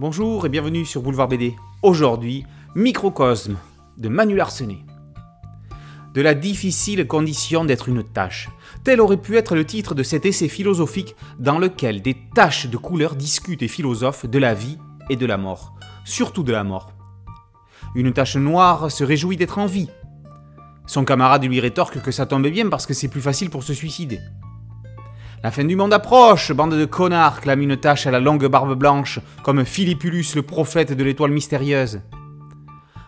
Bonjour et bienvenue sur Boulevard BD. Aujourd'hui, Microcosme de Manu Larsenet. De la difficile condition d'être une tâche. Tel aurait pu être le titre de cet essai philosophique dans lequel des taches de couleur discutent et philosophent de la vie et de la mort. Surtout de la mort. Une tache noire se réjouit d'être en vie. Son camarade lui rétorque que ça tombe bien parce que c'est plus facile pour se suicider. La fin du monde approche, bande de connards, clame une tache à la longue barbe blanche, comme Philippulus le prophète de l'étoile mystérieuse.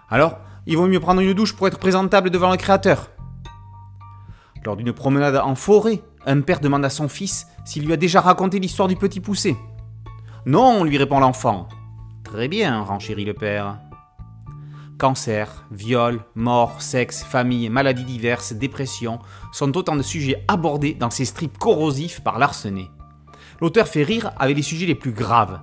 Alors, il vaut mieux prendre une douche pour être présentable devant le Créateur. Lors d'une promenade en forêt, un père demande à son fils s'il lui a déjà raconté l'histoire du petit poussé. Non, lui répond l'enfant. Très bien, renchérit le père. Cancer, viol, mort, sexe, famille, maladies diverses, dépression sont autant de sujets abordés dans ces strips corrosifs par Larsenet. L'auteur fait rire avec les sujets les plus graves.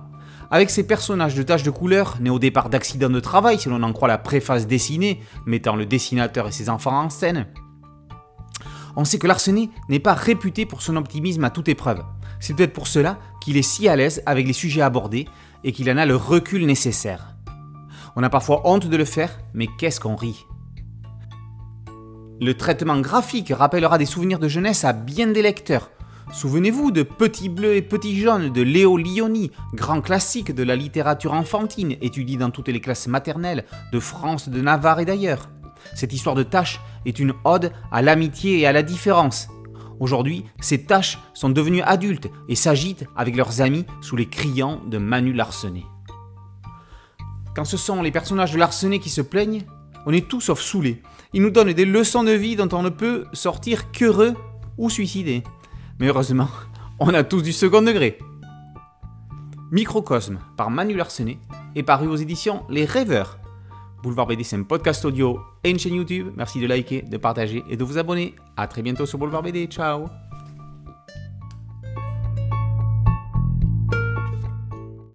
Avec ses personnages de taches de couleur, nés au départ d'accidents de travail si l'on en croit la préface dessinée, mettant le dessinateur et ses enfants en scène, on sait que Larsenet n'est pas réputé pour son optimisme à toute épreuve. C'est peut-être pour cela qu'il est si à l'aise avec les sujets abordés et qu'il en a le recul nécessaire. On a parfois honte de le faire, mais qu'est-ce qu'on rit Le traitement graphique rappellera des souvenirs de jeunesse à bien des lecteurs. Souvenez-vous de Petit Bleu et Petit Jaune de Léo Lioni, grand classique de la littérature enfantine, étudié dans toutes les classes maternelles de France, de Navarre et d'ailleurs. Cette histoire de tâches est une ode à l'amitié et à la différence. Aujourd'hui, ces tâches sont devenues adultes et s'agitent avec leurs amis sous les criants de Manu Larsenet. Quand ce sont les personnages de Larsenet qui se plaignent, on est tout sauf saoulés. Ils nous donnent des leçons de vie dont on ne peut sortir qu'heureux ou suicidé. Mais heureusement, on a tous du second degré. Microcosme par Manu Larsenet est paru aux éditions Les Rêveurs. Boulevard BD, c'est un podcast audio et une chaîne YouTube. Merci de liker, de partager et de vous abonner. A très bientôt sur Boulevard BD. Ciao